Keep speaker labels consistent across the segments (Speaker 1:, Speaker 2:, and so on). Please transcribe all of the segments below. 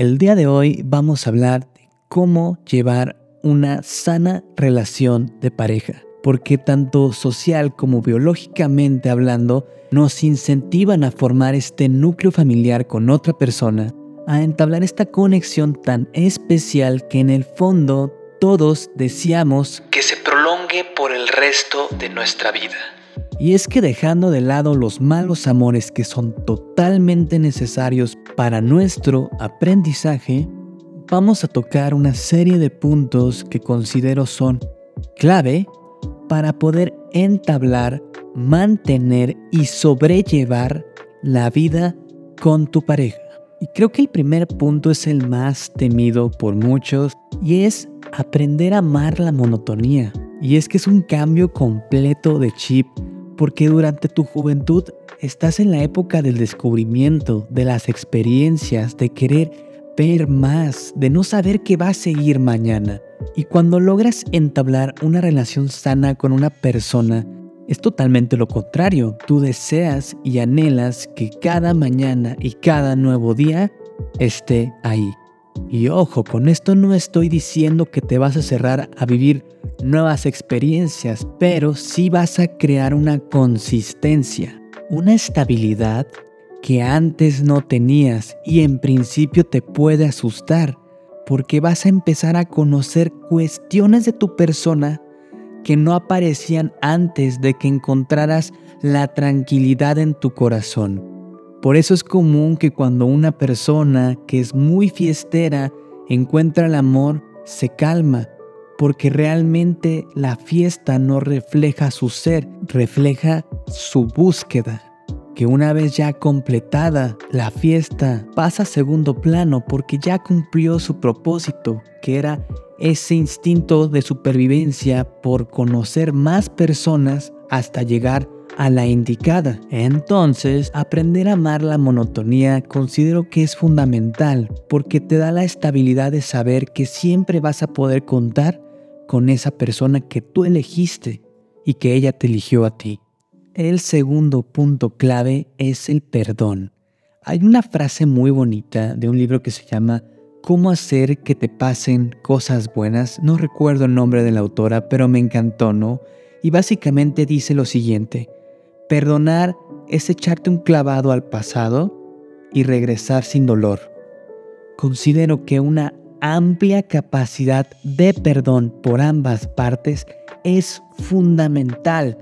Speaker 1: El día de hoy vamos a hablar de cómo llevar una sana relación de pareja, porque tanto social como biológicamente hablando nos incentivan a formar este núcleo familiar con otra persona, a entablar esta conexión tan especial que en el fondo todos deseamos que se prolongue por el resto de nuestra vida. Y es que dejando de lado los malos amores que son totalmente necesarios para nuestro aprendizaje, vamos a tocar una serie de puntos que considero son clave para poder entablar, mantener y sobrellevar la vida con tu pareja. Y creo que el primer punto es el más temido por muchos y es aprender a amar la monotonía. Y es que es un cambio completo de chip porque durante tu juventud estás en la época del descubrimiento, de las experiencias, de querer ver más, de no saber qué va a seguir mañana. Y cuando logras entablar una relación sana con una persona, es totalmente lo contrario. Tú deseas y anhelas que cada mañana y cada nuevo día esté ahí. Y ojo, con esto no estoy diciendo que te vas a cerrar a vivir nuevas experiencias, pero sí vas a crear una consistencia, una estabilidad que antes no tenías y en principio te puede asustar, porque vas a empezar a conocer cuestiones de tu persona que no aparecían antes de que encontraras la tranquilidad en tu corazón. Por eso es común que cuando una persona que es muy fiestera encuentra el amor, se calma, porque realmente la fiesta no refleja su ser, refleja su búsqueda. Que una vez ya completada, la fiesta pasa a segundo plano porque ya cumplió su propósito, que era ese instinto de supervivencia por conocer más personas hasta llegar a la indicada. Entonces, aprender a amar la monotonía considero que es fundamental porque te da la estabilidad de saber que siempre vas a poder contar con esa persona que tú elegiste y que ella te eligió a ti. El segundo punto clave es el perdón. Hay una frase muy bonita de un libro que se llama Cómo hacer que te pasen cosas buenas. No recuerdo el nombre de la autora, pero me encantó, ¿no? Y básicamente dice lo siguiente. Perdonar es echarte un clavado al pasado y regresar sin dolor. Considero que una amplia capacidad de perdón por ambas partes es fundamental,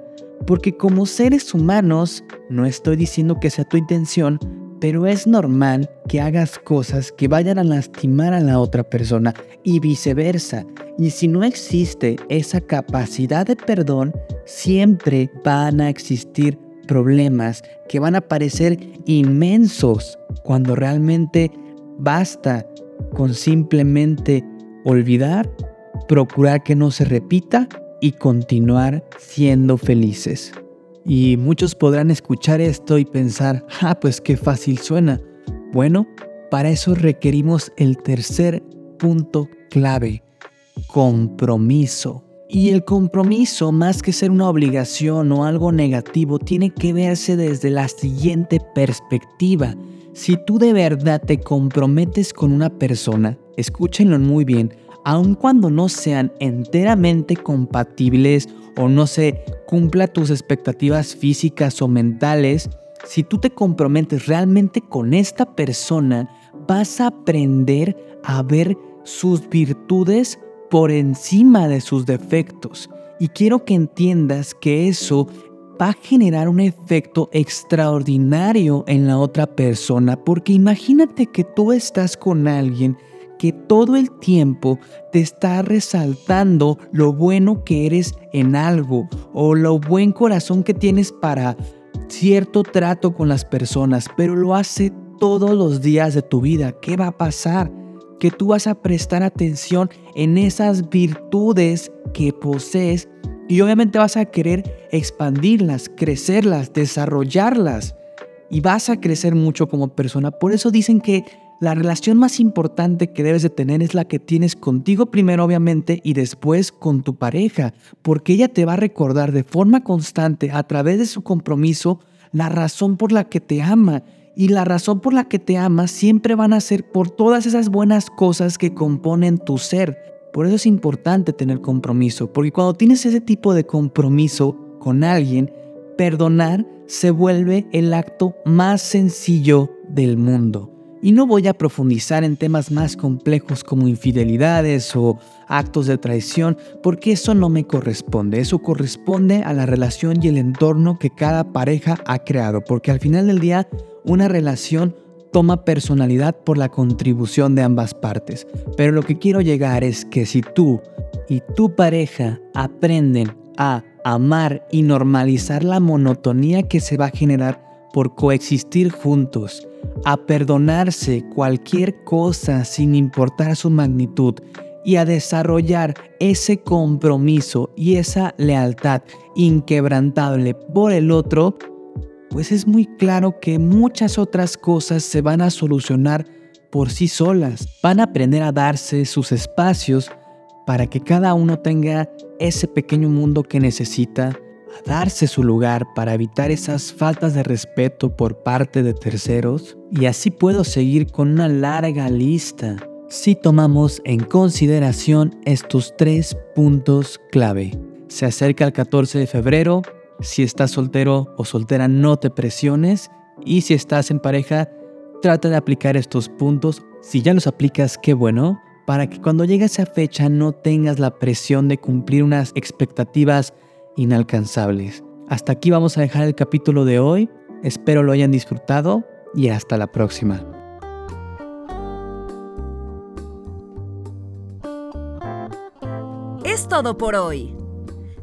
Speaker 1: porque como seres humanos, no estoy diciendo que sea tu intención, pero es normal que hagas cosas que vayan a lastimar a la otra persona y viceversa. Y si no existe esa capacidad de perdón, siempre van a existir problemas que van a parecer inmensos cuando realmente basta con simplemente olvidar, procurar que no se repita y continuar siendo felices. Y muchos podrán escuchar esto y pensar, ah, pues qué fácil suena. Bueno, para eso requerimos el tercer punto clave, compromiso. Y el compromiso, más que ser una obligación o algo negativo, tiene que verse desde la siguiente perspectiva. Si tú de verdad te comprometes con una persona, escúchenlo muy bien, aun cuando no sean enteramente compatibles o no se cumpla tus expectativas físicas o mentales, si tú te comprometes realmente con esta persona, vas a aprender a ver sus virtudes por encima de sus defectos. Y quiero que entiendas que eso va a generar un efecto extraordinario en la otra persona, porque imagínate que tú estás con alguien que todo el tiempo te está resaltando lo bueno que eres en algo o lo buen corazón que tienes para cierto trato con las personas, pero lo hace todos los días de tu vida. ¿Qué va a pasar? Que tú vas a prestar atención en esas virtudes que posees y obviamente vas a querer expandirlas, crecerlas, desarrollarlas y vas a crecer mucho como persona. Por eso dicen que la relación más importante que debes de tener es la que tienes contigo primero obviamente y después con tu pareja, porque ella te va a recordar de forma constante a través de su compromiso la razón por la que te ama. Y la razón por la que te ama siempre van a ser por todas esas buenas cosas que componen tu ser. Por eso es importante tener compromiso, porque cuando tienes ese tipo de compromiso con alguien, perdonar se vuelve el acto más sencillo del mundo. Y no voy a profundizar en temas más complejos como infidelidades o actos de traición, porque eso no me corresponde. Eso corresponde a la relación y el entorno que cada pareja ha creado, porque al final del día una relación toma personalidad por la contribución de ambas partes. Pero lo que quiero llegar es que si tú y tu pareja aprenden a amar y normalizar la monotonía que se va a generar por coexistir juntos, a perdonarse cualquier cosa sin importar su magnitud y a desarrollar ese compromiso y esa lealtad inquebrantable por el otro, pues es muy claro que muchas otras cosas se van a solucionar por sí solas. Van a aprender a darse sus espacios para que cada uno tenga ese pequeño mundo que necesita a darse su lugar para evitar esas faltas de respeto por parte de terceros y así puedo seguir con una larga lista si tomamos en consideración estos tres puntos clave. Se acerca el 14 de febrero, si estás soltero o soltera no te presiones y si estás en pareja trata de aplicar estos puntos. Si ya los aplicas, qué bueno, para que cuando llegue esa fecha no tengas la presión de cumplir unas expectativas inalcanzables. Hasta aquí vamos a dejar el capítulo de hoy. Espero lo hayan disfrutado y hasta la próxima.
Speaker 2: Es todo por hoy.